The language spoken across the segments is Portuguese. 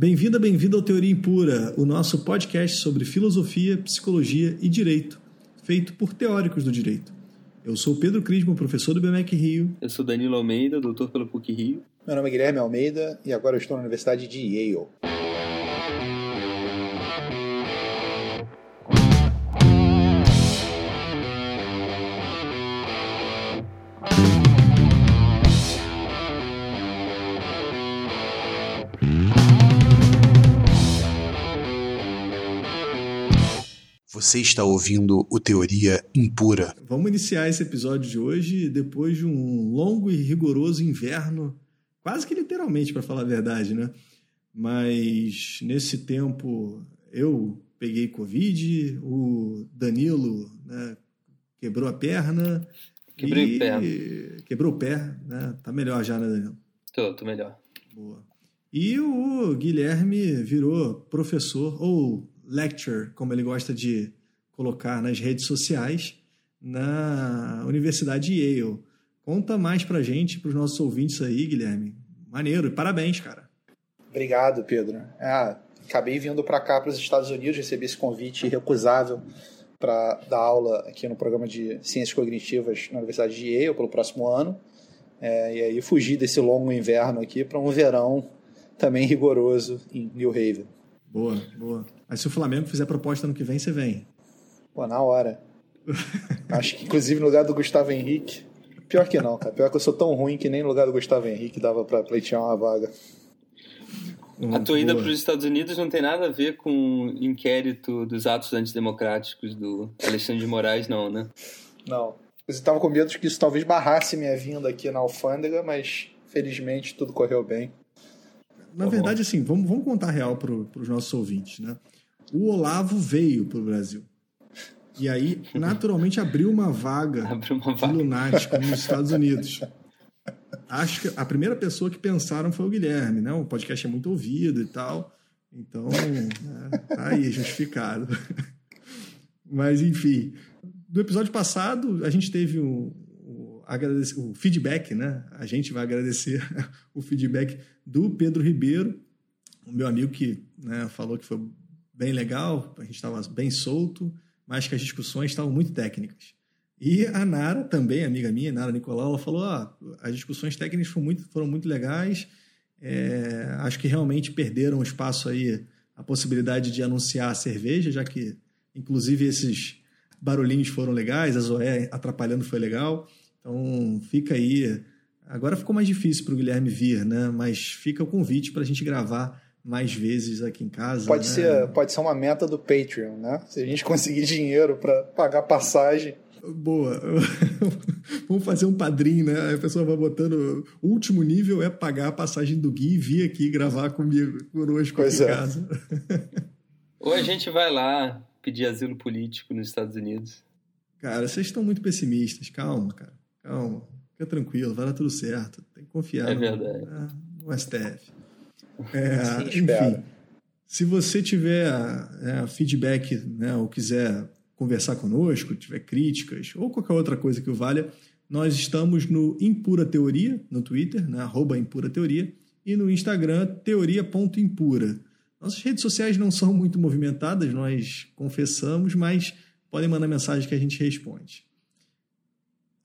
Bem-vinda, bem-vindo ao Teoria Impura, o nosso podcast sobre filosofia, psicologia e direito, feito por teóricos do direito. Eu sou Pedro Crismo, professor do BMEC Rio. Eu sou Danilo Almeida, doutor pelo PUC Rio. Meu nome é Guilherme Almeida e agora eu estou na Universidade de Yale. Você está ouvindo o Teoria Impura. Vamos iniciar esse episódio de hoje depois de um longo e rigoroso inverno, quase que literalmente, para falar a verdade, né? Mas nesse tempo eu peguei Covid, o Danilo né, quebrou a perna. Quebrei o pé. Quebrou o pé, né? Tá melhor já, né, Danilo? Tô, tô melhor. Boa. E o Guilherme virou professor, ou lecture, como ele gosta de colocar nas redes sociais na Universidade Yale. Conta mais pra gente, pros nossos ouvintes aí, Guilherme. Maneiro, e parabéns, cara. Obrigado, Pedro. Ah, acabei vindo para cá, para os Estados Unidos, recebi esse convite irrecusável para dar aula aqui no programa de Ciências Cognitivas na Universidade de Yale pelo próximo ano. É, e aí fugi desse longo inverno aqui para um verão também rigoroso em New Haven. Boa, boa. Mas se o Flamengo fizer proposta ano que vem, você vem. Pô, na hora. Acho que, inclusive, no lugar do Gustavo Henrique. Pior que não, cara. Pior que eu sou tão ruim que nem no lugar do Gustavo Henrique dava pra pleitear uma vaga. a tua ida para os Estados Unidos não tem nada a ver com o inquérito dos atos antidemocráticos do Alexandre de Moraes, não, né? Não. Eu estava com medo de que isso talvez barrasse minha vinda aqui na alfândega, mas felizmente tudo correu bem. Na tá verdade, assim, vamos, vamos contar real para os nossos ouvintes, né? O Olavo veio para o Brasil. E aí, naturalmente, abriu uma vaga, abriu uma vaga. de lunático nos Estados Unidos. Acho que a primeira pessoa que pensaram foi o Guilherme, né? O podcast é muito ouvido e tal. Então, né, tá aí, justificado. Mas, enfim. Do episódio passado, a gente teve um, o feedback, né? A gente vai agradecer o feedback do Pedro Ribeiro, o meu amigo que né, falou que foi bem legal, a gente estava bem solto, mas que as discussões estavam muito técnicas. E a Nara, também amiga minha, Nara Nicolau, ela falou: ah, as discussões técnicas foram muito, foram muito legais, é, acho que realmente perderam espaço aí a possibilidade de anunciar a cerveja, já que, inclusive, esses barulhinhos foram legais, a Zoé atrapalhando foi legal. Então fica aí. Agora ficou mais difícil para o Guilherme vir, né? Mas fica o convite para a gente gravar mais vezes aqui em casa. Pode, né? ser, pode ser uma meta do Patreon, né? Se a gente conseguir dinheiro para pagar passagem. Boa. Vamos fazer um padrinho, né? A pessoa vai botando. O último nível é pagar a passagem do Gui e vir aqui gravar comigo, conosco pois aqui é. em casa. Ou a gente vai lá pedir asilo político nos Estados Unidos. Cara, vocês estão muito pessimistas. Calma, cara. Calma, fica tranquilo, vai dar tudo certo. Tem que confiar é no, verdade. Né, no STF. É, enfim, se você tiver é, feedback né, ou quiser conversar conosco, tiver críticas ou qualquer outra coisa que o valha, nós estamos no Impura Teoria, no Twitter, né, arroba Impura Teoria, e no Instagram, teoria.impura. Nossas redes sociais não são muito movimentadas, nós confessamos, mas podem mandar mensagem que a gente responde.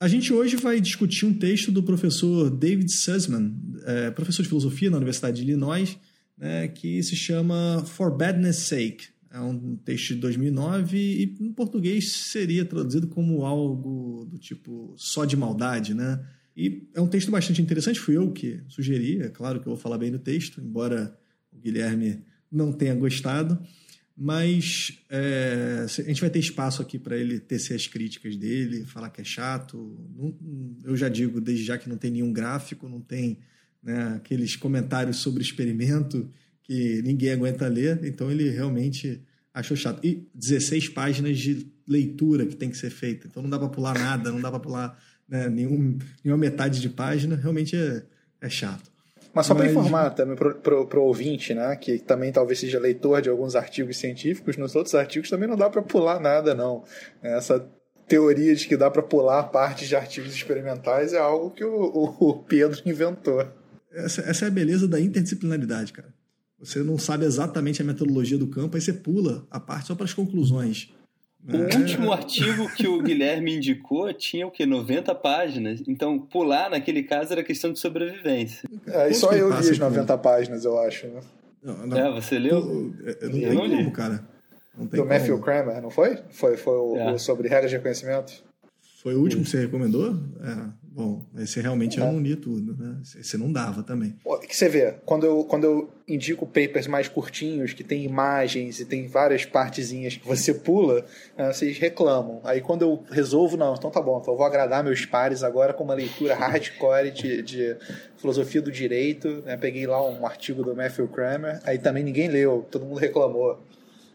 A gente hoje vai discutir um texto do professor David Sussman, é, professor de filosofia na Universidade de Illinois, né, que se chama For Badness Sake. É um texto de 2009 e em português seria traduzido como algo do tipo só de maldade, né? E é um texto bastante interessante, fui eu que sugeri, é claro que eu vou falar bem do texto, embora o Guilherme não tenha gostado. Mas é, a gente vai ter espaço aqui para ele tecer as críticas dele, falar que é chato. Não, eu já digo desde já que não tem nenhum gráfico, não tem né, aqueles comentários sobre experimento que ninguém aguenta ler, então ele realmente achou chato. E 16 páginas de leitura que tem que ser feita, então não dá para pular nada, não dá para pular né, nenhum, nenhuma metade de página, realmente é, é chato. Mas só para informar também para o ouvinte, né, que também talvez seja leitor de alguns artigos científicos, nos outros artigos também não dá para pular nada, não. Essa teoria de que dá para pular partes de artigos experimentais é algo que o, o Pedro inventou. Essa, essa, é a beleza da interdisciplinaridade, cara. você não sabe exatamente a metodologia do campo, aí você pula a parte só para as conclusões. O é. último artigo que o Guilherme indicou tinha o que 90 páginas. Então, pular naquele caso era questão de sobrevivência. É, e só eu li as 90 páginas, eu acho. Né? Não, não. É, você leu? Eu, não eu não li. como, cara. Não tem Do como. Matthew Kramer, não foi? Foi, foi o, é. o sobre regras de reconhecimento? Foi o último que você recomendou? É, bom, esse realmente é. eu não li tudo, né? Esse não dava também. O que você vê, quando eu, quando eu indico papers mais curtinhos, que tem imagens e tem várias partezinhas que você pula, né, vocês reclamam. Aí quando eu resolvo, não, então tá bom, então eu vou agradar meus pares agora com uma leitura hardcore de, de filosofia do direito. Né? Peguei lá um artigo do Matthew Kramer, aí também ninguém leu, todo mundo reclamou.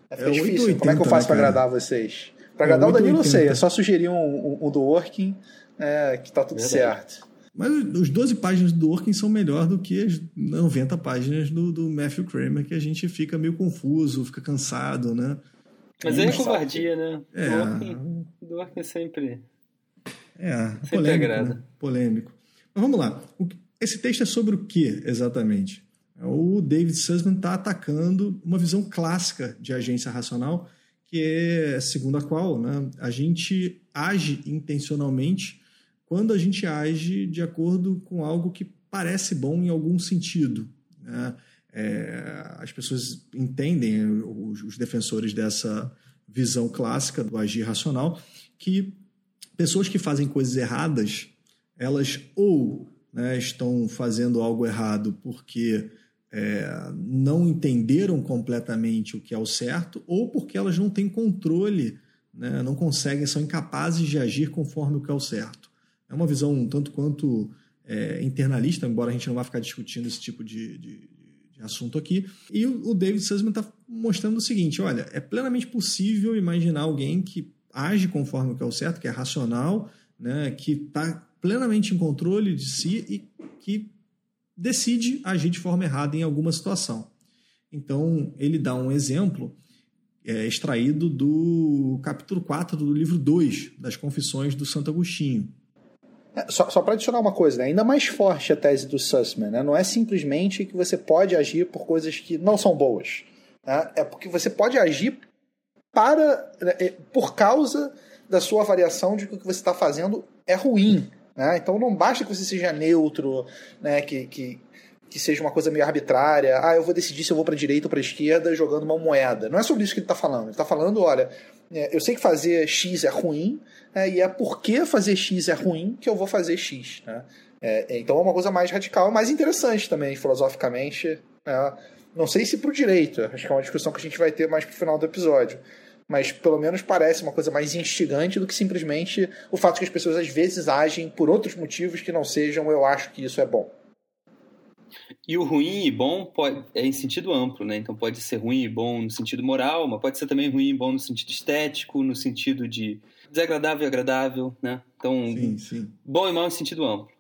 É, é difícil. 880, Como é que eu faço né, para agradar vocês? Para agradar é o Danilo, eu sei. É só sugerir um, um, um do Working é, que tá tudo Verdade. certo. Mas os 12 páginas do Working são melhor do que as 90 páginas do, do Matthew Kramer, que a gente fica meio confuso, fica cansado, né? Mas é, é covardia, né? É. Do Working, do Working sempre. É, sempre polêmico. Né? Polêmico. Mas vamos lá. Esse texto é sobre o que exatamente? O David Sussman está atacando uma visão clássica de agência racional que é segundo a qual né, a gente age intencionalmente quando a gente age de acordo com algo que parece bom em algum sentido. Né? É, as pessoas entendem, os, os defensores dessa visão clássica do agir racional, que pessoas que fazem coisas erradas, elas ou né, estão fazendo algo errado porque é, não entenderam completamente o que é o certo ou porque elas não têm controle, né, não conseguem, são incapazes de agir conforme o que é o certo. É uma visão um tanto quanto é, internalista, embora a gente não vá ficar discutindo esse tipo de, de, de assunto aqui. E o, o David Sussman está mostrando o seguinte: olha, é plenamente possível imaginar alguém que age conforme o que é o certo, que é racional, né, que está plenamente em controle de si e que decide agir de forma errada em alguma situação. Então, ele dá um exemplo é, extraído do capítulo 4 do livro 2 das Confissões do Santo Agostinho. É, só, só para adicionar uma coisa, né? ainda mais forte a tese do Sussman, né? não é simplesmente que você pode agir por coisas que não são boas. Né? É porque você pode agir para, né, é, por causa da sua avaliação de que o que você está fazendo é ruim. Né? Então não basta que você seja neutro, né? que, que, que seja uma coisa meio arbitrária. Ah, eu vou decidir se eu vou para direita ou para esquerda jogando uma moeda. Não é sobre isso que ele está falando. Ele está falando, olha, é, eu sei que fazer X é ruim, é, e é porque fazer X é ruim que eu vou fazer X. Né? É, então é uma coisa mais radical, mais interessante também, filosoficamente. Né? Não sei se para o direito, acho que é uma discussão que a gente vai ter mais para o final do episódio mas pelo menos parece uma coisa mais instigante do que simplesmente o fato que as pessoas às vezes agem por outros motivos que não sejam eu acho que isso é bom. E o ruim e bom pode, é em sentido amplo, né? Então pode ser ruim e bom no sentido moral, mas pode ser também ruim e bom no sentido estético, no sentido de desagradável e agradável, né? Então, sim, sim. bom e mal em sentido amplo.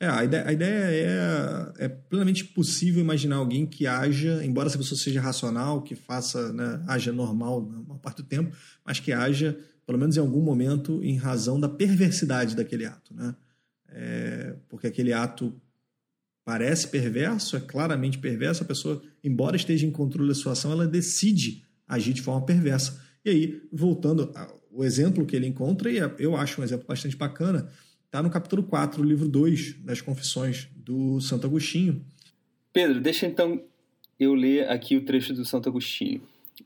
É, a ideia, a ideia é, é plenamente possível imaginar alguém que haja, embora essa pessoa seja racional, que faça, né, haja normal na maior parte do tempo, mas que haja, pelo menos em algum momento, em razão da perversidade daquele ato. Né? É, porque aquele ato parece perverso, é claramente perverso, a pessoa, embora esteja em controle da situação, ela decide agir de forma perversa. E aí, voltando ao exemplo que ele encontra, e é, eu acho um exemplo bastante bacana, Está no capítulo 4, livro 2 das Confissões do Santo Agostinho. Pedro, deixa então eu ler aqui o trecho do Santo Agostinho.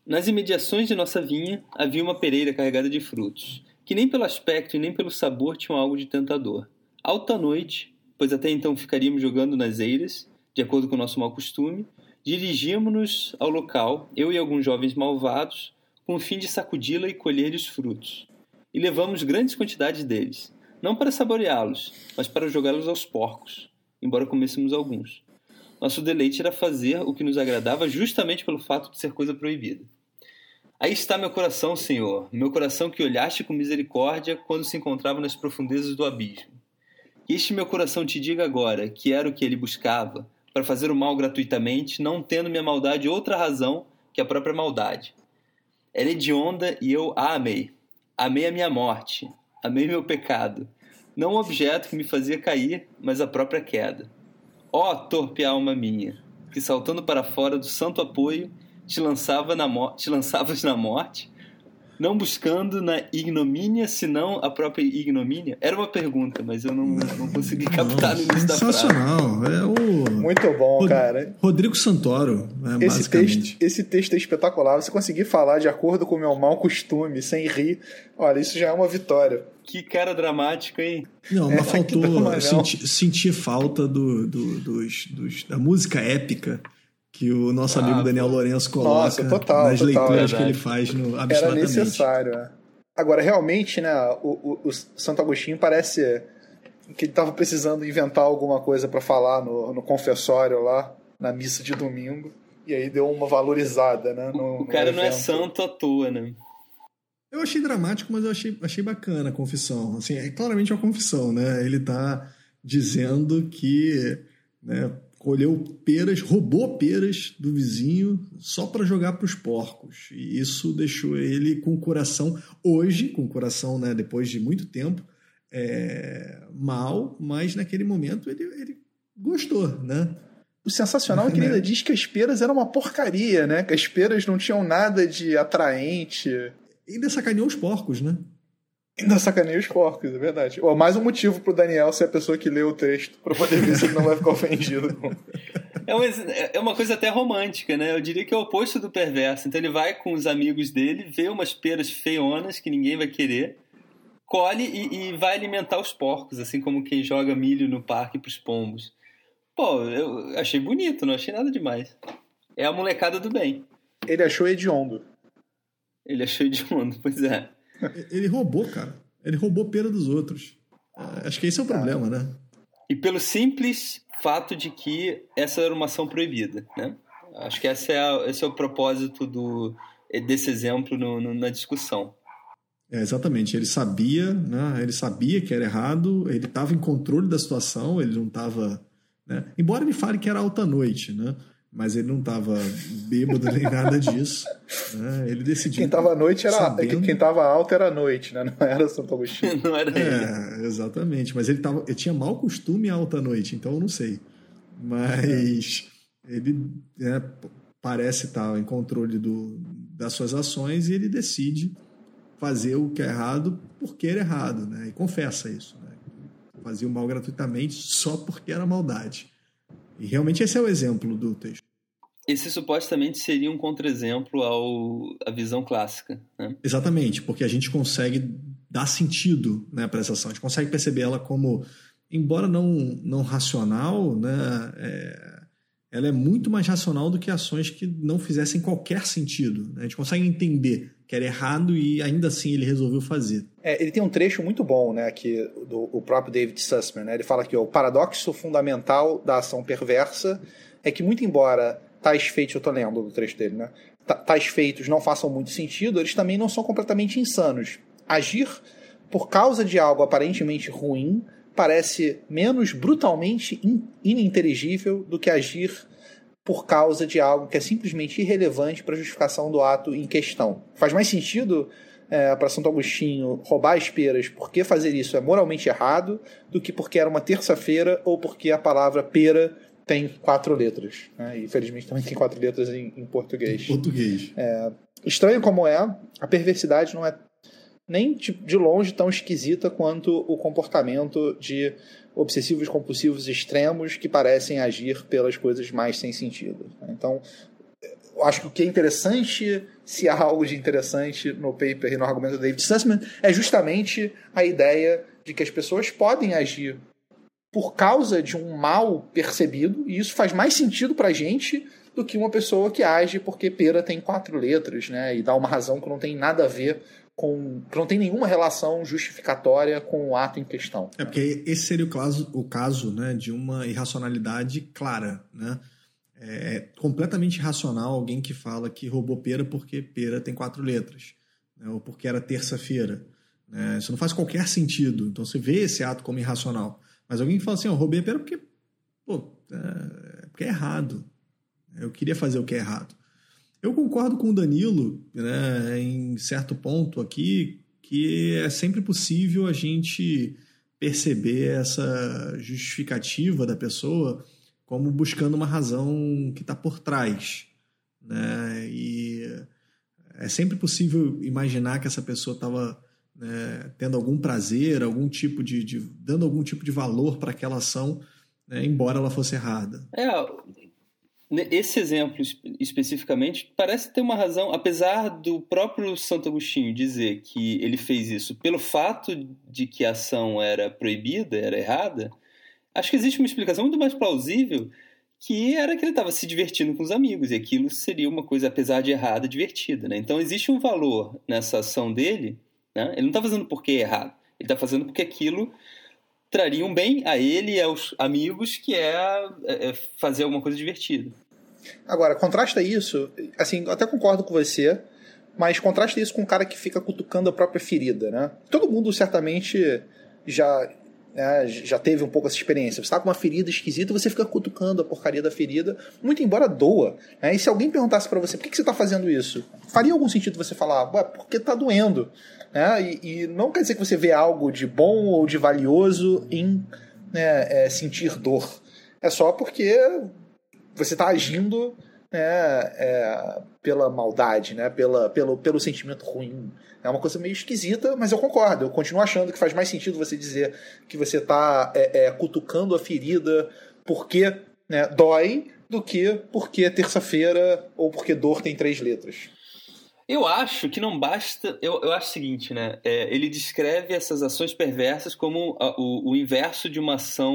Nas imediações de nossa vinha havia uma pereira carregada de frutos, que nem pelo aspecto e nem pelo sabor tinham algo de tentador. Alta noite, pois até então ficaríamos jogando nas eiras, de acordo com o nosso mau costume, dirigíamos-nos ao local, eu e alguns jovens malvados, com o fim de sacudi-la e colher os frutos. E levamos grandes quantidades deles não para saboreá-los, mas para jogá-los aos porcos, embora comêssemos alguns. Nosso deleite era fazer o que nos agradava justamente pelo fato de ser coisa proibida. Aí está meu coração, Senhor, meu coração que olhaste com misericórdia quando se encontrava nas profundezas do abismo. Que este meu coração te diga agora que era o que ele buscava, para fazer o mal gratuitamente, não tendo minha maldade outra razão que a própria maldade. Ela é hedionda e eu a amei. Amei a minha morte, Amei meu pecado, não o objeto que me fazia cair, mas a própria queda. Ó oh, torpe alma minha, que saltando para fora do santo apoio te, lançava na te lançavas na morte, não buscando na ignomínia, senão a própria ignomínia? Era uma pergunta, mas eu não, não consegui captar no início da frase. Sensacional. É o... Muito bom, Rod... cara. Rodrigo Santoro, né, esse texto, esse texto é espetacular. Você conseguir falar de acordo com o meu mau costume, sem rir, olha, isso já é uma vitória. Que cara dramático, hein? Não, mas é, faltou sentir, sentir falta do, do, dos, dos, da música épica que o nosso ah, amigo Daniel Lourenço coloca Nossa, total, nas total, leituras que ele faz no Era necessário, é. Agora, realmente, né, o, o, o, Santo Agostinho parece que ele estava precisando inventar alguma coisa para falar no, no confessório lá, na missa de domingo, e aí deu uma valorizada, né? No, o cara não é santo à toa, né? Eu achei dramático, mas eu achei, achei bacana a confissão. Assim, é claramente uma confissão, né? Ele está dizendo que né, colheu peras, roubou peras do vizinho só para jogar para os porcos. E isso deixou ele com o coração, hoje, com o coração, né, depois de muito tempo, é, mal, mas naquele momento ele, ele gostou, né? O sensacional é que ele ainda diz que as peras eram uma porcaria, né? Que as peras não tinham nada de atraente. E ainda sacaneou os porcos, né? Ainda sacaneia os porcos, é verdade. Ou mais um motivo pro Daniel ser a pessoa que lê o texto, pra poder ver se ele não vai ficar ofendido. É uma, é uma coisa até romântica, né? Eu diria que é o oposto do perverso. Então ele vai com os amigos dele, vê umas peras feionas que ninguém vai querer, colhe e, e vai alimentar os porcos, assim como quem joga milho no parque pros pombos. Pô, eu achei bonito, não achei nada demais. É a molecada do bem. Ele achou hediondo. Ele achou hediondo, pois é. Ele roubou, cara. Ele roubou pera dos outros. É, acho que esse é o problema, né? E pelo simples fato de que essa era uma ação proibida, né? Acho que esse é, a, esse é o propósito do, desse exemplo no, no, na discussão. É, exatamente. Ele sabia, né? Ele sabia que era errado. Ele estava em controle da situação. Ele não estava, né? Embora ele fale que era alta noite, né? Mas ele não estava bêbado nem nada disso. Né? Ele decidiu. Quem estava à noite era. Sabendo... Quem estava alto era a noite, né? Não era Santo Agostinho. não era é, ele. exatamente. Mas ele, tava, ele tinha mau costume alta noite, então eu não sei. Mas ele né, parece estar em controle do, das suas ações e ele decide fazer o que é errado porque era errado, né? E confessa isso. Né? Fazia o mal gratuitamente só porque era maldade. E realmente esse é o exemplo do texto. Esse supostamente seria um contra-exemplo à visão clássica. Né? Exatamente, porque a gente consegue dar sentido né, para essa ação, a gente consegue perceber ela como, embora não, não racional, né, é, ela é muito mais racional do que ações que não fizessem qualquer sentido. Né? A gente consegue entender que era errado e ainda assim ele resolveu fazer. É, ele tem um trecho muito bom, né, que do o próprio David Sussman, né? Ele fala que o paradoxo fundamental da ação perversa é que muito embora tais feitos, eu estou lendo do trecho dele, né? Tais feitos não façam muito sentido, eles também não são completamente insanos. Agir por causa de algo aparentemente ruim parece menos brutalmente ininteligível do que agir por causa de algo que é simplesmente irrelevante para a justificação do ato em questão. Faz mais sentido é, para Santo Agostinho roubar as peras porque fazer isso é moralmente errado do que porque era uma terça-feira ou porque a palavra pera tem quatro letras. Né? E infelizmente também tem quatro letras em, em português. Em português. É, estranho como é, a perversidade não é nem de longe tão esquisita quanto o comportamento de obsessivos compulsivos extremos que parecem agir pelas coisas mais sem sentido. Então, eu acho que o que é interessante, se há algo de interessante no paper e no argumento do David Sussman, é justamente a ideia de que as pessoas podem agir por causa de um mal percebido, e isso faz mais sentido para a gente do que uma pessoa que age porque pera tem quatro letras, né, e dá uma razão que não tem nada a ver com que não tem nenhuma relação justificatória com o ato em questão. É porque esse seria o caso, o caso né, de uma irracionalidade clara. Né? É completamente irracional alguém que fala que roubou pera porque pera tem quatro letras, né, ou porque era terça-feira. Né? Isso não faz qualquer sentido. Então você vê esse ato como irracional. Mas alguém que fala assim, eu roubei pera porque, pô, é, porque é errado. Eu queria fazer o que é errado. Eu concordo com o Danilo, né, em certo ponto aqui, que é sempre possível a gente perceber essa justificativa da pessoa como buscando uma razão que está por trás. Né? E é sempre possível imaginar que essa pessoa estava né, tendo algum prazer, algum tipo de, de dando algum tipo de valor para aquela ação, né, embora ela fosse errada. É, esse exemplo especificamente parece ter uma razão, apesar do próprio Santo Agostinho dizer que ele fez isso pelo fato de que a ação era proibida, era errada. Acho que existe uma explicação muito mais plausível que era que ele estava se divertindo com os amigos e aquilo seria uma coisa, apesar de errada, divertida. Né? Então existe um valor nessa ação dele. Né? Ele não está fazendo porque é errado, ele está fazendo porque aquilo traria um bem a ele e aos amigos, que é, é, é fazer alguma coisa divertida. Agora, contrasta isso, assim, eu até concordo com você, mas contrasta isso com um cara que fica cutucando a própria ferida, né? Todo mundo certamente já né, já teve um pouco essa experiência. Você está com uma ferida esquisita você fica cutucando a porcaria da ferida, muito embora doa. Né? E se alguém perguntasse para você por que, que você está fazendo isso, faria algum sentido você falar, Ué, porque está doendo. Né? E, e, não quer dizer que você vê algo de bom ou de valioso em né, é, sentir dor. É só porque você está agindo né, é, pela maldade, né, pela, pelo, pelo sentimento ruim. É uma coisa meio esquisita, mas eu concordo. Eu continuo achando que faz mais sentido você dizer que você está é, é, cutucando a ferida porque né, dói do que porque terça-feira ou porque dor tem três letras. Eu acho que não basta. Eu, eu acho o seguinte, né? É, ele descreve essas ações perversas como a, o, o inverso de uma ação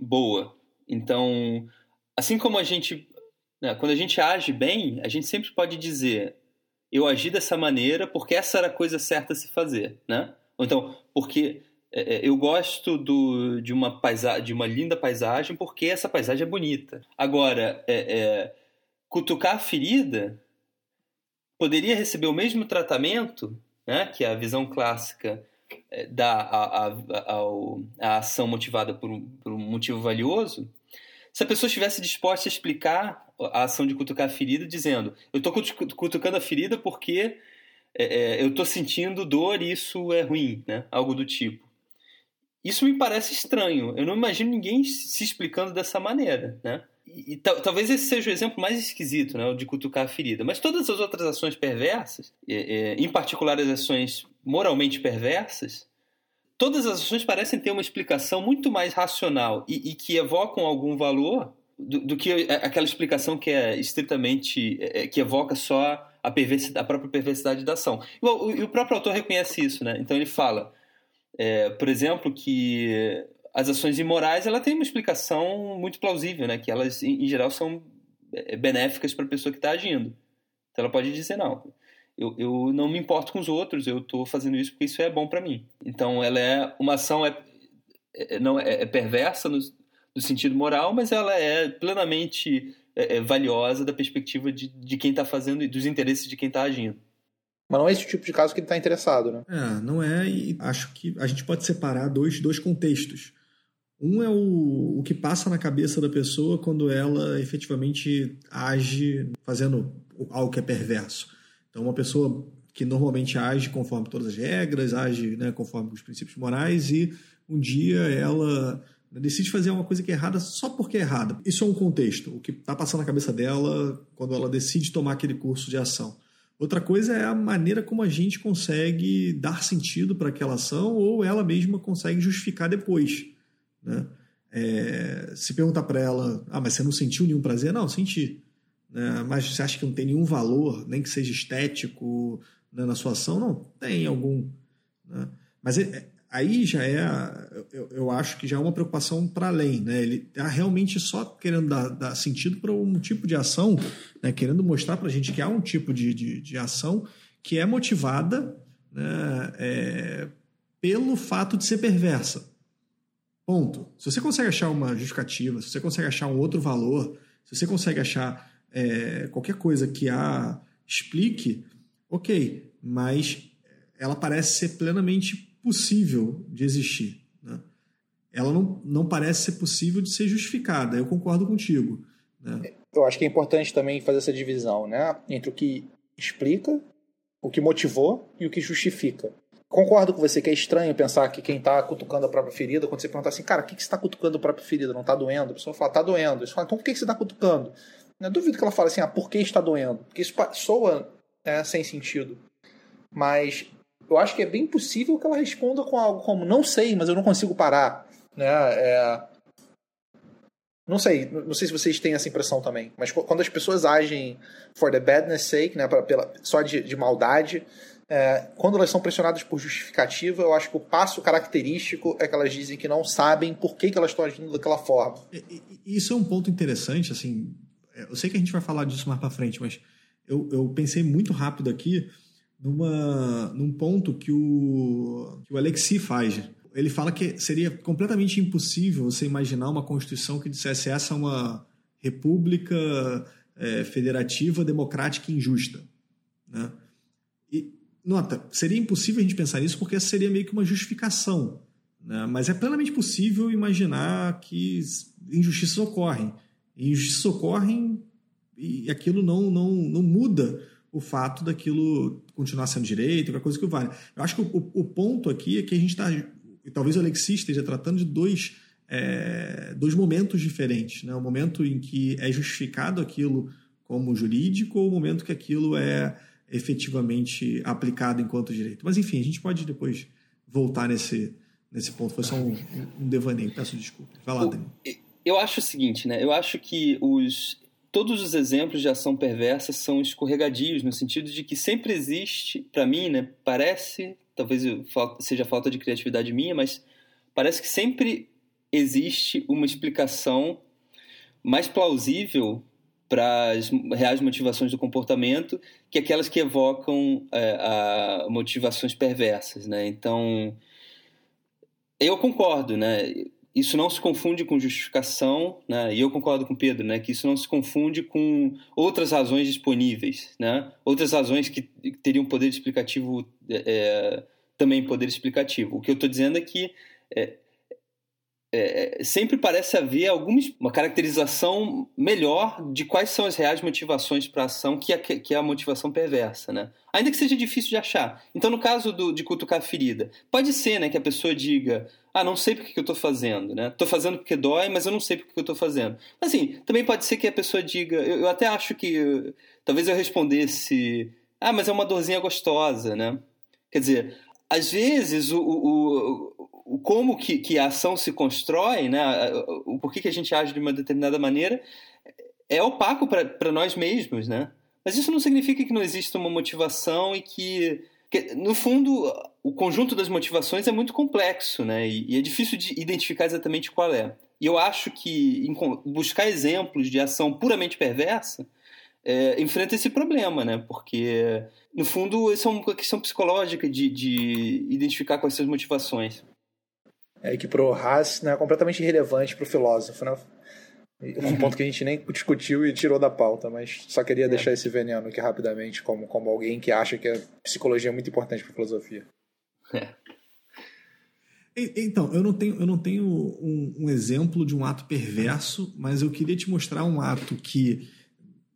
boa. Então, assim como a gente. Né, quando a gente age bem, a gente sempre pode dizer: eu agi dessa maneira porque essa era a coisa certa a se fazer, né? Ou então, porque é, é, eu gosto do, de, uma paisa de uma linda paisagem porque essa paisagem é bonita. Agora, é, é, cutucar a ferida poderia receber o mesmo tratamento, né, que a visão clássica é, dá à, à, à, ação motivada por um, por um motivo valioso, se a pessoa estivesse disposta a explicar a ação de cutucar a ferida, dizendo: Eu estou cutucando a ferida porque é, é, eu estou sentindo dor e isso é ruim, né? algo do tipo. Isso me parece estranho. Eu não imagino ninguém se explicando dessa maneira. Né? E, e talvez esse seja o exemplo mais esquisito, né? o de cutucar a ferida. Mas todas as outras ações perversas, é, é, em particular as ações moralmente perversas, todas as ações parecem ter uma explicação muito mais racional e, e que evocam algum valor do, do, que aquela explicação que é estritamente é, é que evoca só a, a própria perversidade da ação. E o, o, próprio autor reconhece isso, né? Então ele fala, é, por exemplo, que as ações imorais ela tem uma explicação muito plausível, né? Que elas em, em geral são é, benéficas para a pessoa que está agindo. Então ela pode dizer não eu, eu não me importo com os outros, eu estou fazendo isso porque isso é bom para mim. Então, ela é uma ação é, é não é, é, perversa no, no, sentido moral, mas ela é plenamente é, é valiosa da perspectiva de, de quem está fazendo e dos interesses de quem está agindo. Mas não é esse tipo de caso que ele está interessado, né? É, não é, e acho que a gente pode separar dois, dois contextos. Um é o, o que passa na cabeça da pessoa quando ela efetivamente age fazendo algo que é perverso. Então, uma pessoa que normalmente age conforme todas as regras, age né, conforme os princípios morais, e um dia ela decide fazer uma coisa que é errada só porque é errada. Isso é um contexto, o que está passando na cabeça dela quando ela decide tomar aquele curso de ação. Outra coisa é a maneira como a gente consegue dar sentido para aquela ação ou ela mesma consegue justificar depois. Né? É, se perguntar para ela, ah, mas você não sentiu nenhum prazer? Não, senti né? mas você acha que não tem nenhum valor, nem que seja estético né, na sua ação? Não, tem algum. Né? Mas é, aí já é, eu, eu, acho que já é uma preocupação para além. Né? Ele está realmente só querendo dar, dar sentido para um tipo de ação, né? querendo mostrar para a gente que há um tipo de, de, de ação que é motivada né, é, pelo fato de ser perversa. Ponto. Se você consegue achar uma justificativa, se você consegue achar um outro valor, se você consegue achar é, qualquer coisa que a explique, ok, mas ela parece ser plenamente possível de existir. Né? Ela não, não parece ser possível de ser justificada. Eu concordo contigo. Né? Eu acho que é importante também fazer essa divisão né? entre o que explica, o que motivou e o que justifica. concordo com você que é estranho pensar que quem está cutucando a própria ferida, quando você pergunta assim, cara, o que, que você está cutucando a própria ferida? Não está doendo? A pessoa fala, está doendo. Você fala, então por que, que você está cutucando? Eu duvido que ela fale assim, ah, por que está doendo? Porque isso soa é, sem sentido. Mas eu acho que é bem possível que ela responda com algo como, não sei, mas eu não consigo parar. Né? É... Não sei, não sei se vocês têm essa impressão também, mas quando as pessoas agem for the badness sake, né, pra, pela, só de, de maldade, é, quando elas são pressionadas por justificativa, eu acho que o passo característico é que elas dizem que não sabem por que, que elas estão agindo daquela forma. Isso é um ponto interessante, assim. É, eu sei que a gente vai falar disso mais para frente, mas eu, eu pensei muito rápido aqui numa, num ponto que o, que o Alexi faz. Ele fala que seria completamente impossível você imaginar uma Constituição que dissesse essa é uma república é, federativa, democrática e injusta. Né? E, nota, seria impossível a gente pensar nisso porque essa seria meio que uma justificação. Né? Mas é plenamente possível imaginar que injustiças ocorrem. E injustiças ocorrem e aquilo não, não, não muda o fato daquilo continuar sendo direito, qualquer coisa que vale. Eu acho que o, o ponto aqui é que a gente está, talvez o Alexis esteja tratando de dois, é, dois momentos diferentes. Né? O momento em que é justificado aquilo como jurídico ou o momento que aquilo é efetivamente aplicado enquanto direito. Mas, enfim, a gente pode depois voltar nesse, nesse ponto. Foi só um, um devaneio, peço desculpa. Vai lá, Daniel. Eu acho o seguinte, né? Eu acho que os, todos os exemplos de ação perversa são escorregadios, no sentido de que sempre existe, para mim, né? Parece, talvez seja falta de criatividade minha, mas parece que sempre existe uma explicação mais plausível para as reais motivações do comportamento que aquelas que evocam é, motivações perversas, né? Então, eu concordo, né? Isso não se confunde com justificação, né? E eu concordo com o Pedro, né? Que isso não se confunde com outras razões disponíveis, né? Outras razões que teriam poder explicativo, é, também poder explicativo. O que eu estou dizendo é que é, é, sempre parece haver alguma uma caracterização melhor de quais são as reais motivações para a ação que é, que é a motivação perversa, né? Ainda que seja difícil de achar. Então, no caso do, de cutucar a ferida, pode ser né, que a pessoa diga ah, não sei porque que eu estou fazendo, né? Estou fazendo porque dói, mas eu não sei porque que eu estou fazendo. Assim, também pode ser que a pessoa diga, eu, eu até acho que talvez eu respondesse, ah, mas é uma dorzinha gostosa, né? Quer dizer, às vezes o, o, o como que, que, a ação se constrói, né, o porquê que a gente age de uma determinada maneira, é opaco para nós mesmos, né? Mas isso não significa que não exista uma motivação e que, que, no fundo, o conjunto das motivações é muito complexo, né? E, é difícil de identificar exatamente qual é. E eu acho que buscar exemplos de ação puramente perversa é, enfrenta esse problema, né? Porque, no fundo, isso é uma questão psicológica de, de identificar quais são as motivações é, que pro Haas né, é completamente irrelevante pro filósofo, né? Um uhum. ponto que a gente nem discutiu e tirou da pauta, mas só queria é. deixar esse veneno aqui rapidamente, como, como alguém que acha que a psicologia é muito importante para filosofia. É. Então, eu não tenho, eu não tenho um, um, exemplo de um ato perverso, mas eu queria te mostrar um ato que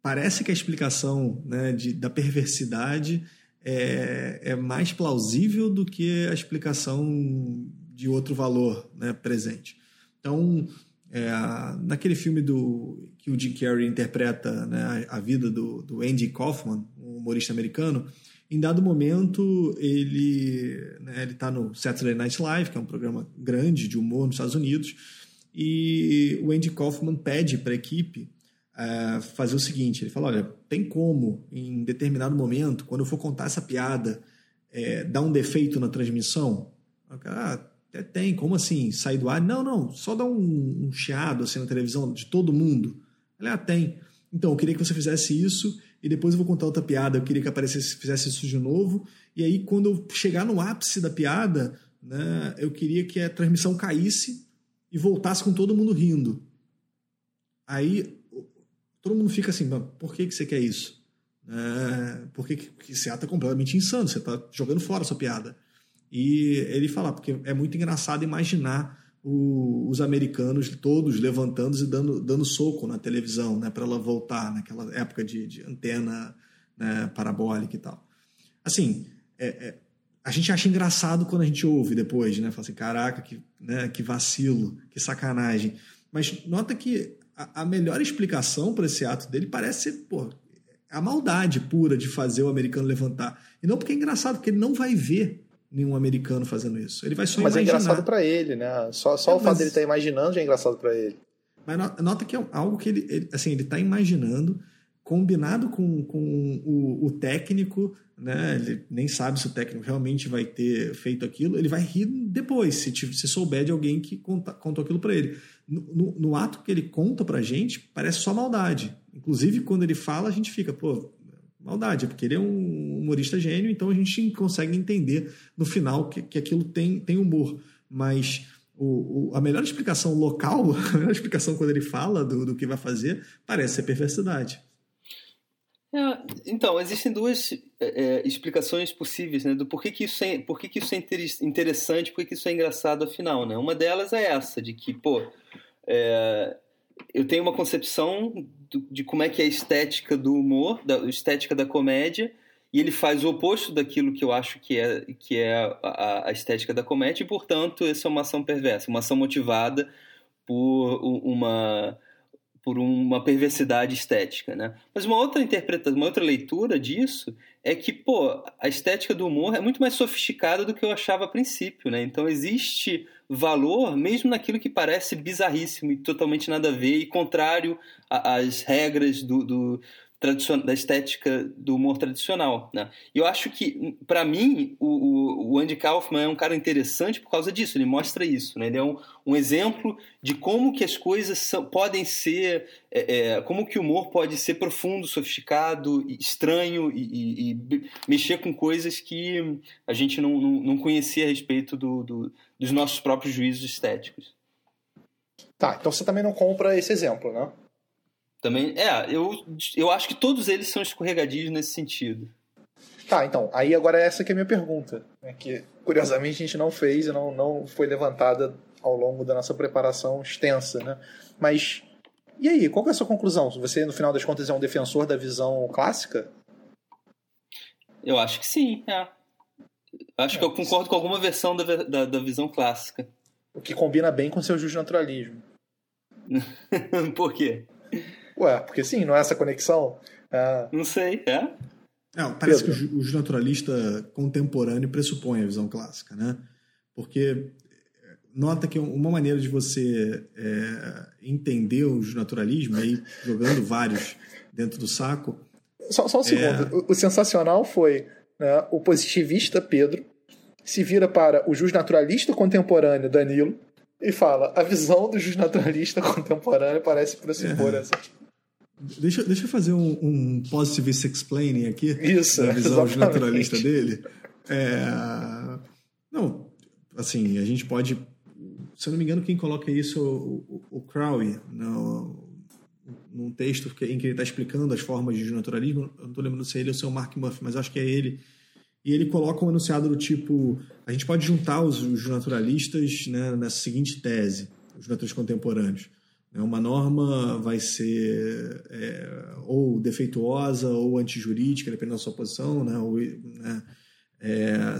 parece que a explicação né, de, da perversidade é, é mais plausível do que a explicação de outro valor né, presente. Então, é, naquele filme do, que o Jim Carrey interpreta né, a, vida do, do, Andy Kaufman, um humorista americano, em dado momento ele né, está no Saturday Night Live, que é um programa grande de humor nos Estados Unidos, e o Andy Kaufman pede para a equipe é, fazer o seguinte: ele fala, olha, tem como em determinado momento, quando eu for contar essa piada, é, dar um defeito na transmissão? O cara, ah, até tem, como assim? Sair do ar? Não, não, só dá um, um chiado assim na televisão de todo mundo. Ela ah, tem. Então, eu queria que você fizesse isso e depois eu vou contar outra piada. Eu queria que aparecesse, fizesse isso de novo. E aí, quando eu chegar no ápice da piada, né, eu queria que a transmissão caísse e voltasse com todo mundo rindo. Aí todo mundo fica assim, por que, que você quer isso? É, porque que, você está completamente insano, você está jogando fora a sua piada. E ele fala, porque é muito engraçado imaginar o, os americanos todos levantando e dando, dando soco na televisão, né, para ela voltar naquela época de, de antena né, parabólica e tal. Assim, é, é, a gente acha engraçado quando a gente ouve depois, né? Fala assim, caraca, que, né, que vacilo, que sacanagem. Mas nota que a, a melhor explicação para esse ato dele parece ser, pô, a maldade pura de fazer o americano levantar. E não porque é engraçado, porque ele não vai ver nenhum americano fazendo isso. Ele vai só mas imaginar. Mas é engraçado para ele, né? Só, só é, o fato mas... dele estar tá imaginando já é engraçado para ele. Mas nota que é algo que ele, ele assim, ele está imaginando, combinado com, com o, o técnico né? Ele nem sabe se o técnico realmente vai ter feito aquilo. Ele vai rir depois, se, se souber de alguém que conta, contou aquilo para ele. No, no, no, ato que ele conta pra gente, parece só maldade. Inclusive, quando ele fala, a gente fica, pô, maldade, porque ele é um humorista gênio, então a gente consegue entender no final que, que aquilo tem, tem humor. Mas o, o, a melhor explicação local, a melhor explicação quando ele fala do, do que vai fazer, parece ser perversidade. É, então, existem duas é, é, explicações possíveis né, do porquê que isso é, porquê que isso é interessante, porquê que isso é engraçado afinal. Né? Uma delas é essa, de que, pô, é, eu tenho uma concepção de como é que é a estética do humor, da estética da comédia, e ele faz o oposto daquilo que eu acho que é, que é a, a estética da comédia, e, portanto, essa é uma ação perversa, uma ação motivada por uma por uma perversidade estética, né? Mas uma outra interpretação, uma outra leitura disso é que, pô, a estética do humor é muito mais sofisticada do que eu achava a princípio, né? Então existe valor mesmo naquilo que parece bizarríssimo e totalmente nada a ver e contrário às regras do, do da estética do humor tradicional. Né? E eu acho que, para mim, o, o, Andy Kaufman é um cara interessante por causa disso, ele mostra isso. Né? Ele é um, um exemplo de como que as coisas são, podem ser, é, é, como que o humor pode ser profundo, sofisticado, estranho e, e, e, mexer com coisas que a gente não, não, não conhecia a respeito do, do, dos nossos próprios juízos estéticos. Tá, então você também não compra esse exemplo, né? Também, é, eu, eu acho que todos eles são escorregadios nesse sentido. Tá, então, aí agora essa que é a minha pergunta, né, que curiosamente a gente não fez e não, não foi levantada ao longo da nossa preparação extensa, né? Mas, e aí, qual é a sua conclusão? Você, no final das contas, é um defensor da visão clássica? Eu acho que sim, é. Acho é, que eu concordo com alguma versão da, da, da visão clássica. O que combina bem com seu justnaturalismo. Por quê? Ué, porque sim, não é essa conexão? É... Não sei, é? é parece Pedro. que o, naturalista contemporâneo pressupõe a visão clássica, né? Porque eh, nota que uma maneira de você é, entender o naturalismo, aí jogando vários dentro do saco. Só, só um é... segundo. O, o, sensacional foi né, o positivista Pedro se vira para o justnaturalista contemporâneo Danilo e fala: a visão do justnaturalista contemporâneo parece pressupor é. essa. Deixa, deixa eu fazer um, um positivist explaining aqui. Isso, da visão exatamente. naturalista dele. É, não, assim, a gente pode. Se eu não me engano, quem coloca isso é o, o, o Crowley, no, num texto em que ele está explicando as formas de naturalismo. Eu não estou lembrando se é ele ou se é o Mark Muff, mas acho que é ele. E ele coloca um enunciado do tipo: a gente pode juntar os, os naturalistas né, nessa seguinte tese, os naturalistas contemporâneos. Né? Uma norma vai ser é, ou defeituosa ou antijurídica, dependendo da sua posição, né? Ou, né? É,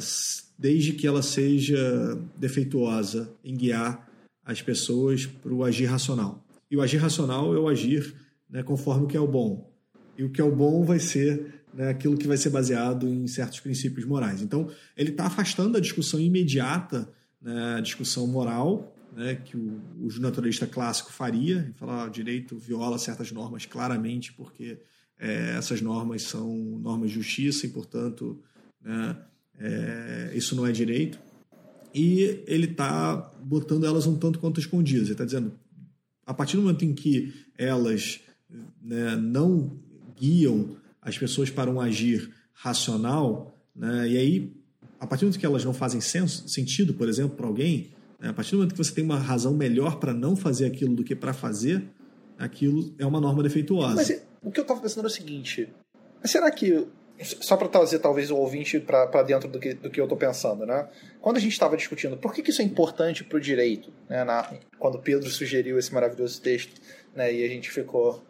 desde que ela seja defeituosa em guiar as pessoas para o agir racional. E o agir racional é o agir né, conforme o que é o bom. E o que é o bom vai ser né, aquilo que vai ser baseado em certos princípios morais. Então, ele está afastando a discussão imediata, né, a discussão moral, né, que o, o naturalista clássico faria, falar o direito viola certas normas claramente porque é, essas normas são normas de justiça e, portanto, né, é, isso não é direito. E ele está botando elas um tanto quanto escondidas. Ele está dizendo, a partir do momento em que elas né, não guiam as pessoas para um agir racional, né, e aí, a partir do momento que elas não fazem senso, sentido, por exemplo, para alguém? A partir do momento que você tem uma razão melhor para não fazer aquilo do que para fazer, aquilo é uma norma defeituosa. Mas o que eu estava pensando é o seguinte: será que só para trazer talvez o ouvinte para dentro do que, do que eu estou pensando, né? Quando a gente estava discutindo por que, que, isso é importante para o direito, né? Na, quando Pedro sugeriu esse maravilhoso texto, né? E a gente ficou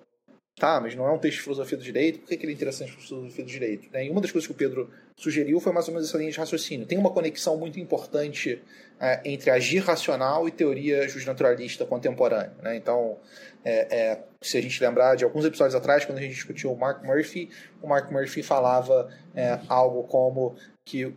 Tá, mas não é um texto de filosofia do direito, por que, que ele é interessante para filosofia do direito? Né? E uma das coisas que o Pedro sugeriu foi mais ou menos essa linha de raciocínio. Tem uma conexão muito importante é, entre agir racional e teoria justnaturalista contemporânea. Né? Então, é, é, se a gente lembrar de alguns episódios atrás, quando a gente discutiu o Mark Murphy, o Mark Murphy falava é, algo como que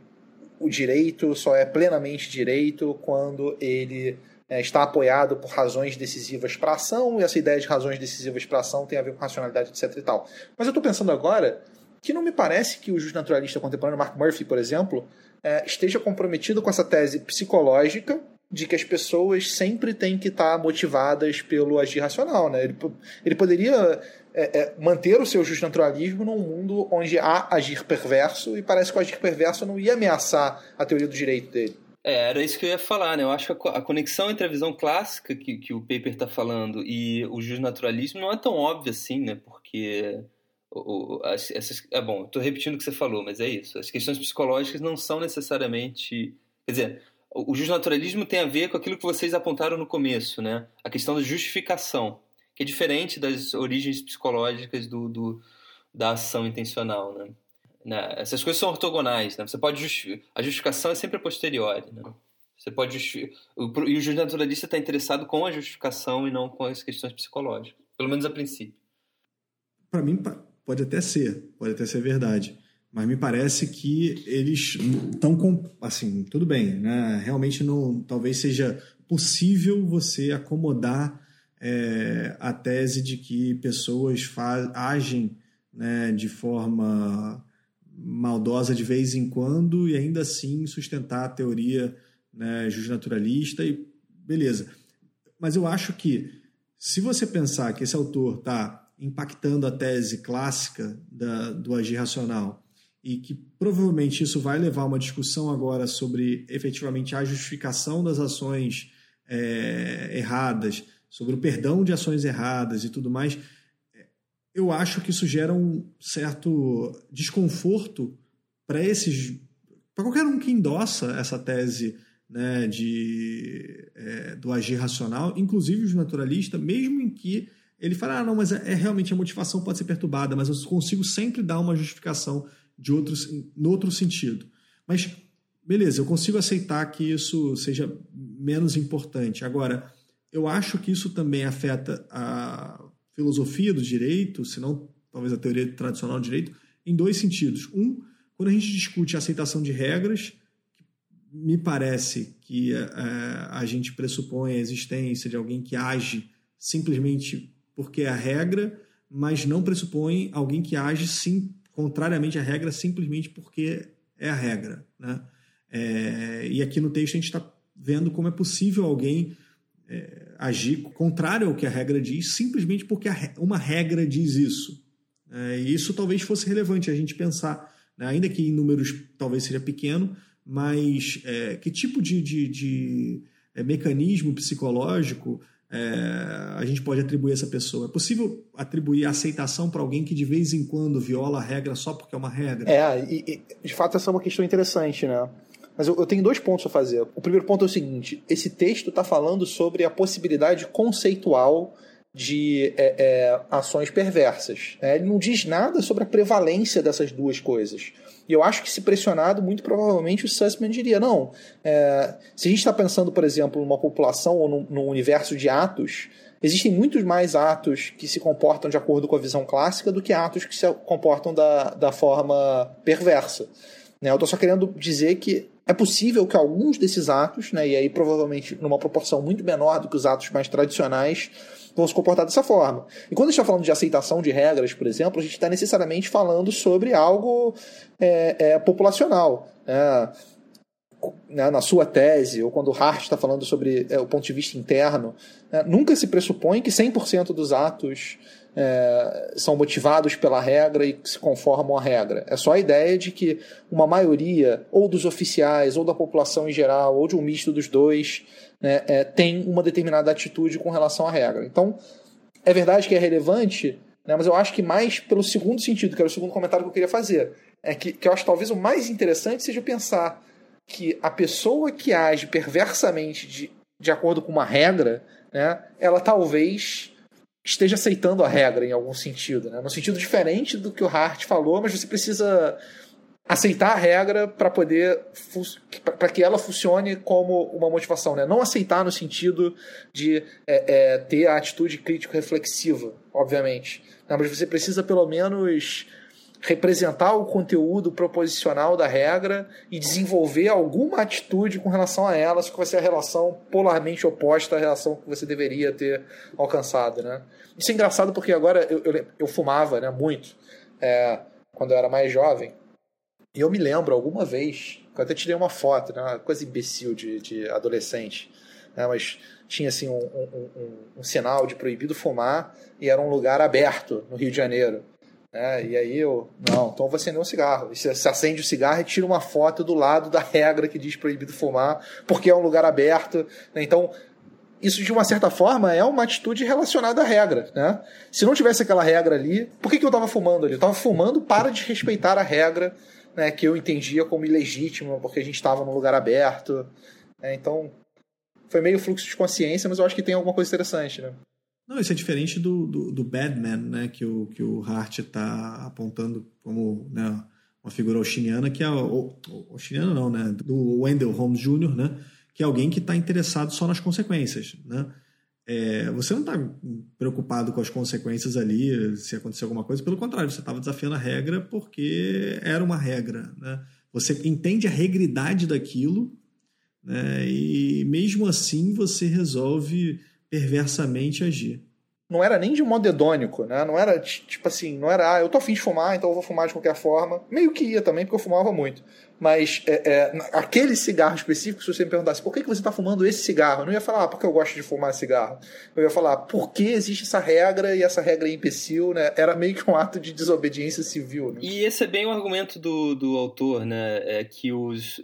o direito só é plenamente direito quando ele é, está apoiado por razões decisivas para ação, e essa ideia de razões decisivas para ação tem a ver com racionalidade, etc. e tal. Mas eu estou pensando agora que não me parece que o justnaturalista contemporâneo, Mark Murphy, por exemplo, é, esteja comprometido com essa tese psicológica de que as pessoas sempre têm que estar motivadas pelo agir racional. Né? Ele, ele poderia é, é, manter o seu justnaturalismo num mundo onde há agir perverso, e parece que o agir perverso não ia ameaçar a teoria do direito dele. É, era isso que eu ia falar, né? Eu acho que a conexão entre a visão clássica que, que o paper está falando e o justnaturalismo não é tão óbvia assim, né? Porque o, o, as, essas, é bom, estou repetindo o que você falou, mas é isso. As questões psicológicas não são necessariamente, quer dizer, o, o justnaturalismo tem a ver com aquilo que vocês apontaram no começo, né? A questão da justificação, que é diferente das origens psicológicas do, do da ação intencional, né? Né? Essas coisas são ortogonais, né? Você pode. A justificação é sempre a posteriori, né? Você pode. E o juiz naturalista está interessado com a justificação e não com as questões psicológicas. Pelo menos a princípio. Para mim, pode até ser. Pode até ser verdade. Mas me parece que eles estão com. Assim, tudo bem, né? Realmente não. Talvez seja possível você acomodar é, a tese de que pessoas agem né, de forma maldosa de vez em quando e ainda assim sustentar a teoria né, justnaturalista e beleza. Mas eu acho que se você pensar que esse autor está impactando a tese clássica da, do agir racional e que provavelmente isso vai levar a uma discussão agora sobre efetivamente a justificação das ações é, erradas, sobre o perdão de ações erradas e tudo mais, eu acho que isso gera um certo desconforto para esses para qualquer um que endossa essa tese né, de, é, do agir racional, inclusive os naturalistas, mesmo em que ele fala, ah, não, mas é, é, realmente a motivação pode ser perturbada, mas eu consigo sempre dar uma justificação de outros, no outro sentido. Mas, beleza, eu consigo aceitar que isso seja menos importante. Agora, eu acho que isso também afeta a filosofia do direito, se não talvez a teoria tradicional do direito, em dois sentidos. Um, quando a gente discute a aceitação de regras, me parece que é, a gente pressupõe a existência de alguém que age simplesmente porque é a regra, mas não pressupõe alguém que age sim, contrariamente à regra simplesmente porque é a regra. Né? É, e aqui no texto a gente está vendo como é possível alguém é, agir contrário ao que a regra diz, simplesmente porque uma regra diz isso. É, e isso talvez fosse relevante a gente pensar, né? ainda que em números talvez seja pequeno, mas é, que tipo de, de, de é, mecanismo psicológico é, a gente pode atribuir a essa pessoa? É possível atribuir aceitação para alguém que de vez em quando viola a regra só porque é uma regra? É, e, e de fato essa é uma questão interessante, né? Mas eu, eu, tenho dois pontos a fazer. O primeiro ponto é o seguinte: esse texto está falando sobre a possibilidade conceitual de é, é, ações perversas. Né? Ele não diz nada sobre a prevalência dessas duas coisas. E eu acho que, se pressionado, muito provavelmente o Sussman diria: não, é, se a gente está pensando, por exemplo, numa população ou num, num universo de atos, existem muitos mais atos que se comportam de acordo com a visão clássica do que atos que se comportam da, da forma perversa. Né? Eu estou só querendo dizer que é possível que alguns desses atos, né, e aí provavelmente numa proporção muito menor do que os atos mais tradicionais, vão se comportar dessa forma. E quando a gente está falando de aceitação de regras, por exemplo, a gente está necessariamente falando sobre algo é, é, populacional. Né? Né, na sua tese, ou quando Hart está falando sobre é, o ponto de vista interno, né, nunca se pressupõe que 100% dos atos é, são motivados pela regra e se conformam à regra. É só a ideia de que uma maioria, ou dos oficiais, ou da população em geral, ou de um misto dos dois, né, é, tem uma determinada atitude com relação à regra. Então, é verdade que é relevante, né, mas eu acho que mais pelo segundo sentido, que era o segundo comentário que eu queria fazer, é que, que eu acho talvez o mais interessante seja pensar que a pessoa que age perversamente de, de acordo com uma regra, né, ela talvez esteja aceitando a regra em algum sentido, né? no sentido diferente do que o Hart falou, mas você precisa aceitar a regra para poder para que ela funcione como uma motivação, né? Não aceitar no sentido de é, é, ter a atitude crítico reflexiva, obviamente, não, mas você precisa pelo menos representar o conteúdo proposicional da regra e desenvolver alguma atitude com relação a ela, que vai ser a relação polarmente oposta à relação que você deveria ter alcançado, né? Isso é engraçado porque agora eu, eu, eu fumava, né, muito, é, quando eu era mais jovem, e eu me lembro alguma vez, eu até tirei uma foto, né, uma coisa imbecil de, de adolescente, né, mas tinha assim um, um, um, um sinal de proibido fumar e era um lugar aberto no Rio de Janeiro. É, e aí eu, não, então vou acender um cigarro. E você acende o cigarro e tira uma foto do lado da regra que diz proibido fumar, porque é um lugar aberto. Né? Então, isso de uma certa forma é uma atitude relacionada à regra. Né? Se não tivesse aquela regra ali, por que, que eu estava fumando ali? Eu estava fumando para desrespeitar a regra né, que eu entendia como ilegítima, porque a gente estava num lugar aberto. Né? Então, foi meio fluxo de consciência, mas eu acho que tem alguma coisa interessante. Né? Não, isso é diferente do, do, do Batman, né? Que o, que o Hart está apontando como né, uma figura oxiniana, que é. Oxiniana não, né? Do Wendell Holmes Jr., né? Que é alguém que está interessado só nas consequências, né? É, você não está preocupado com as consequências ali, se acontecer alguma coisa, pelo contrário, você estava desafiando a regra porque era uma regra. Né? Você entende a regridade daquilo né? e mesmo assim você resolve perversamente agir. Não era nem de modo hedônico, né? Não era tipo assim, não era, ah, eu tô afim de fumar, então eu vou fumar de qualquer forma. Meio que ia também, porque eu fumava muito. Mas é, é, aquele cigarro específico, se você me perguntasse por que, que você está fumando esse cigarro, eu não ia falar ah, porque eu gosto de fumar cigarro. Eu ia falar por que existe essa regra e essa regra é imbecil, né? Era meio que um ato de desobediência civil. Né? E esse é bem o argumento do, do autor, né? É que os,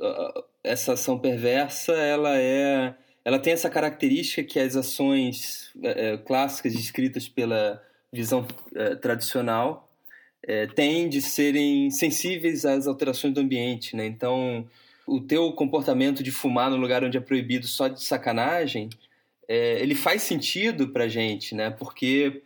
essa ação perversa, ela é ela tem essa característica que as ações é, clássicas descritas pela visão é, tradicional é, têm de serem sensíveis às alterações do ambiente, né? Então, o teu comportamento de fumar no lugar onde é proibido só de sacanagem, é, ele faz sentido para gente, né? Porque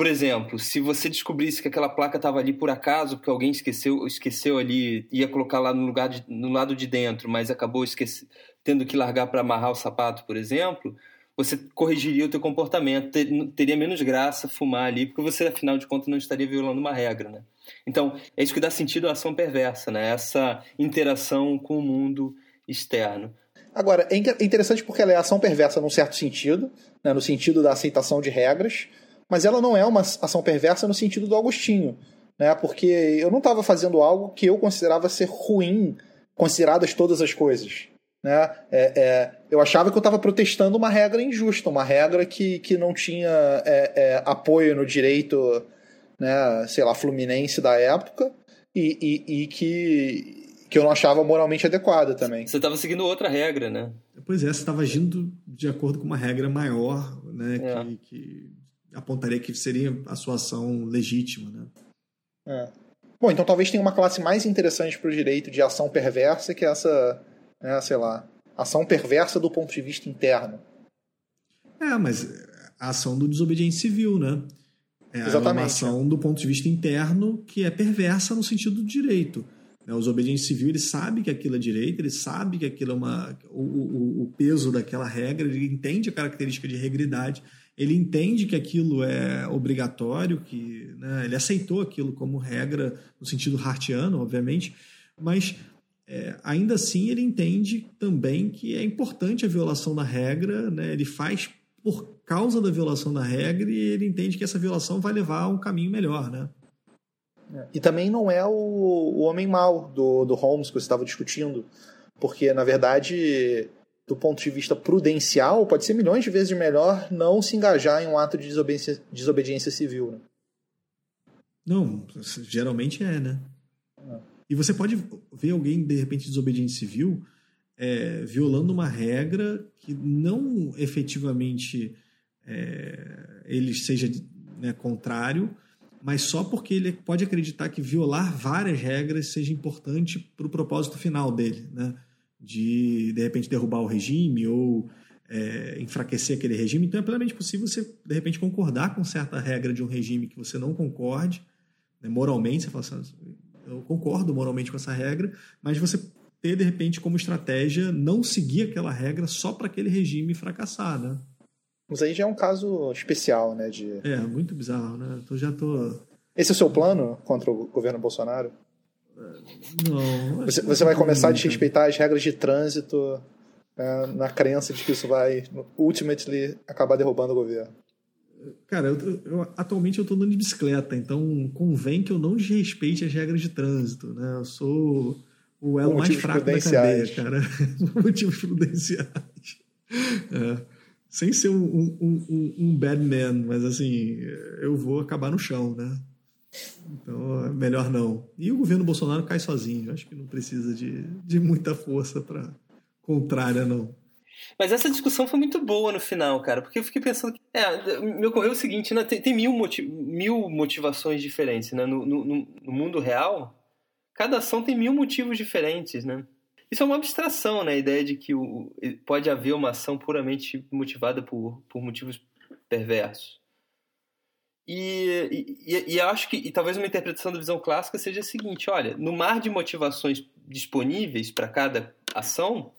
por exemplo, se você descobrisse que aquela placa estava ali por acaso, porque alguém esqueceu, esqueceu ali, ia colocar lá no lugar de, no lado de dentro, mas acabou esquecendo tendo que largar para amarrar o sapato, por exemplo, você corrigiria o teu comportamento, ter, teria menos graça fumar ali, porque você, afinal de contas, não estaria violando uma regra, né? Então, é isso que dá sentido à ação perversa, né? Essa interação com o mundo externo. Agora, é, é interessante porque ela é ação perversa num certo sentido, né? no sentido da aceitação de regras, mas ela não é uma ação perversa no sentido do Agostinho, né? Porque eu não estava fazendo algo que eu considerava ser ruim, consideradas todas as coisas. Né? É, é, eu achava que eu estava protestando uma regra injusta, uma regra que, que não tinha é, é, apoio no direito, né, sei lá, fluminense da época e, e, e que, que eu não achava moralmente adequada também. Você estava seguindo outra regra, né? Pois é, você estava agindo de acordo com uma regra maior, né, é. que, que, apontaria que seria a sua ação legítima, né? É. Bom, então talvez tenha uma classe mais interessante para o direito de ação perversa que essa né, sei lá, ação perversa do ponto de vista interno. É, mas a ação do desobediente civil, né? É Exatamente. uma ação do ponto de vista interno que é perversa no sentido do direito. Né? O desobediente civil ele sabe que aquilo é direito, ele sabe que aquilo é uma, o, o, o peso daquela regra, ele entende a característica de regridade, ele entende que aquilo é obrigatório, que né, ele aceitou aquilo como regra no sentido hartiano, obviamente, mas é, ainda assim ele entende também que é importante a violação da regra, né? ele faz por causa da violação da regra e ele entende que essa violação vai levar a um caminho melhor. Né? E também não é o, o homem mau do, do Holmes que você estava discutindo, porque na verdade, do ponto de vista prudencial, pode ser milhões de vezes melhor não se engajar em um ato de desobediência, desobediência civil. Né? Não, geralmente é, né? E você pode ver alguém, de repente, desobediente civil, é, violando uma regra que não efetivamente é, ele seja né, contrário, mas só porque ele pode acreditar que violar várias regras seja importante para o propósito final dele, né? De, de repente, derrubar o regime ou é, enfraquecer aquele regime. Então é plenamente possível você, de repente, concordar com certa regra de um regime que você não concorde, né, moralmente, você fala assim, eu concordo moralmente com essa regra, mas você ter, de repente, como estratégia não seguir aquela regra só para aquele regime fracassar, né? Mas aí já é um caso especial, né? De... É, muito bizarro, né? Então já tô. Esse é o seu plano contra o governo Bolsonaro? Não. Você, você vai começar a desrespeitar as regras de trânsito né, na crença de que isso vai, ultimately, acabar derrubando o governo. Cara, eu, eu, atualmente eu tô andando de bicicleta, então convém que eu não desrespeite as regras de trânsito, né? Eu sou o elo mais fraco da cadeia, cara. Motivos prudenciais. É. Sem ser um, um, um, um bad man, mas assim, eu vou acabar no chão, né? Então, melhor não. E o governo Bolsonaro cai sozinho. Acho que não precisa de, de muita força para contrária, não. Mas essa discussão foi muito boa no final, cara, porque eu fiquei pensando. Que, é, me ocorreu o seguinte: né, tem, tem mil, motiv, mil motivações diferentes. Né? No, no, no, mundo real, cada ação tem mil motivos diferentes. Né? Isso é uma abstração, né? A ideia de que o, pode haver uma ação puramente motivada por, por motivos perversos. E, e, e acho que e talvez uma interpretação da visão clássica seja a seguinte: olha, no mar de motivações disponíveis para cada ação,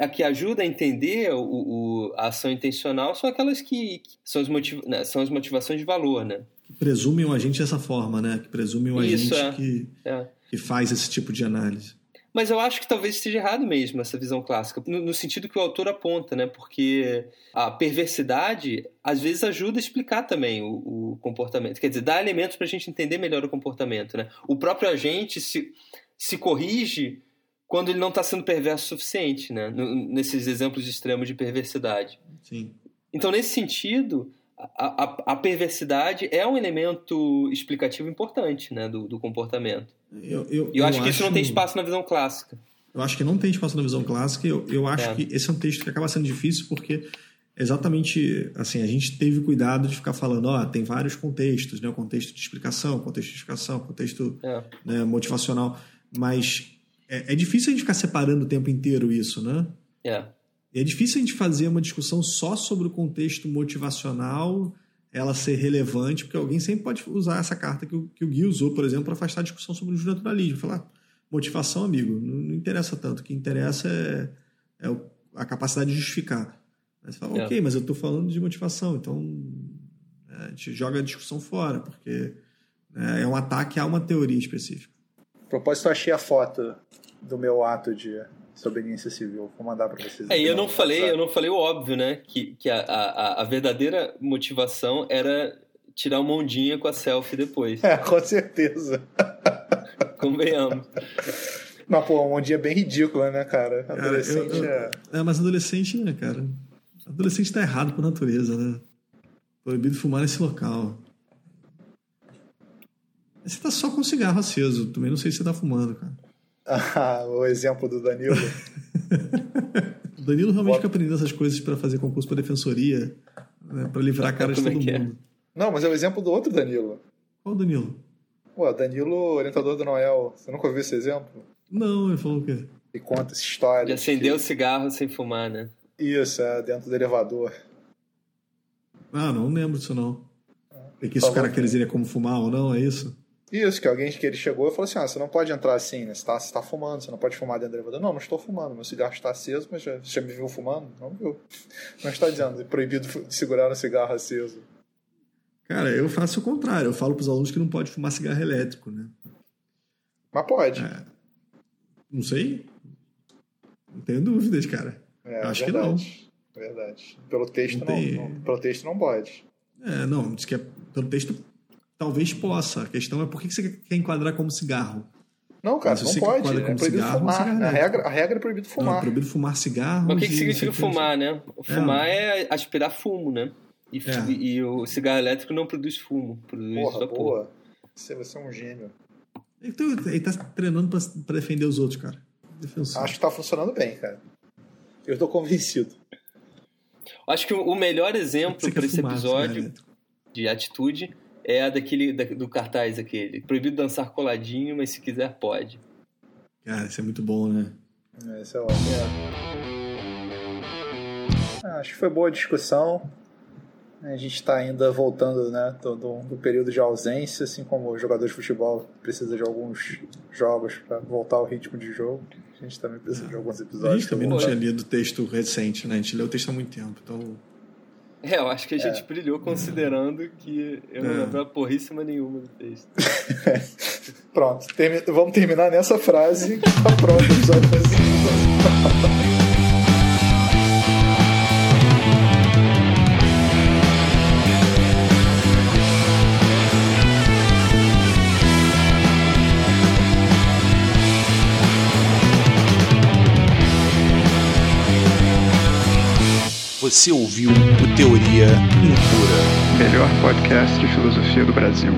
a que ajuda a entender o, o, a ação intencional são aquelas que, que são, as motiva, né, são as motivações de valor, né? Que presumem o agente dessa forma, né? Que presumem o Isso, agente é. Que, é. que faz esse tipo de análise. Mas eu acho que talvez esteja errado mesmo essa visão clássica, no, no, sentido que o autor aponta, né? Porque a perversidade às vezes ajuda a explicar também o, o comportamento. Quer dizer, dá elementos para a gente entender melhor o comportamento, né? O próprio agente se, se corrige quando ele não está sendo perverso o suficiente, né? nesses exemplos extremos de perversidade. Sim. Então, nesse sentido, a, a, a, perversidade é um elemento explicativo importante né, do, do comportamento. Eu, eu, e eu, acho que isso não tem espaço na visão clássica. Eu acho que não tem espaço na visão clássica. Eu, eu acho é. que esse é um texto que acaba sendo difícil porque exatamente assim a gente teve cuidado de ficar falando ó tem vários contextos né o contexto de explicação contexto de explicação contexto é. né, motivacional mas é, é, difícil a gente ficar separando o tempo inteiro isso, né? É. É difícil a gente fazer uma discussão só sobre o contexto motivacional, ela ser relevante, porque alguém sempre pode usar essa carta que o, que o Gui usou, por exemplo, para afastar a discussão sobre o naturalismo. Falar, motivação, amigo, não, não interessa tanto. O que interessa é, é a capacidade de justificar. Aí você fala, é. ok, mas eu estou falando de motivação, então é, a gente joga a discussão fora, porque é, é um ataque a uma teoria específica. A propósito, eu achei a foto do meu ato de desobediência civil. Vou mandar para vocês. É, eu não falei, eu não falei o óbvio, né? Que, que a, a, a verdadeira motivação era tirar uma ondinha com a selfie depois. É, com certeza. Convenhamos. Mas, pô, uma ondinha bem ridícula, né, cara? Adolescente cara, eu, eu, é... é. mas adolescente, né, cara? Adolescente tá errado por natureza, né? Proibido fumar nesse local. Você tá só com cigarro aceso. Também não sei se você tá fumando, cara. Ah, o exemplo do Danilo. o Danilo realmente fica aprendendo essas coisas para fazer concurso para defensoria, né, para livrar a cara de é todo é mundo. É? Não, mas é o exemplo do outro Danilo. Qual Danilo? Pô, Danilo, orientador do Noel. Você nunca ouviu esse exemplo? Não, ele falou o quê? E conta essa história. De acender que... o cigarro sem fumar, né? Isso, é, dentro do elevador. Ah, não lembro disso não. É que isso o cara quer dizer como fumar ou não, é isso? Isso, que alguém que ele chegou e falou assim: ah, você não pode entrar assim, né? Você está tá fumando, você não pode fumar dentro do elevador. Não, não estou fumando, meu cigarro está aceso, mas já, você já me viu fumando? Não viu. Não está dizendo, é proibido segurar um cigarro aceso. Cara, eu faço o contrário, eu falo para os alunos que não pode fumar cigarro elétrico, né? Mas pode. É, não sei. Não tenho dúvidas, cara. É, Acho verdade, que não. Verdade. Pelo texto não, não, não, pelo texto não pode. É, não, diz que é, pelo texto Talvez possa. A questão é por que você quer enquadrar como cigarro? Não, cara, não pode. É proibido cigarro, fumar. A regra, a regra é proibido fumar. Não, é proibido fumar cigarro. Mas o que, que significa fumar, né? Fumar é. é. aspirar fumo, né? E, é. e, o cigarro elétrico não produz fumo, produz Porra, vapor. boa. Você, você é um gênio. Então, ele tá treinando pra, pra defender os outros, cara. Defensor. Acho que tá funcionando bem, cara. Eu tô convencido. Acho que o melhor exemplo para esse episódio de atitude é a daquele da, do cartaz aquele. Proibido dançar coladinho, mas se quiser pode. Cara, isso é muito bom, né? É, isso é ótimo. Ah, acho que foi boa a discussão. A gente está ainda voltando né, do, do, do, período de ausência, assim como o jogador de futebol precisa de alguns jogos para voltar ao ritmo de jogo. A gente também precisa de alguns episódios. A gente também não tinha lido o texto recente, né? A gente leu o texto há muito tempo, então... É, eu acho que a gente é. brilhou considerando que eu não é. lembrava porríssima nenhuma do texto. Pronto, termi vamos terminar nessa frase. Tá pronto, episódio Você ouviu o Teoria Impura. Melhor podcast de filosofia do Brasil.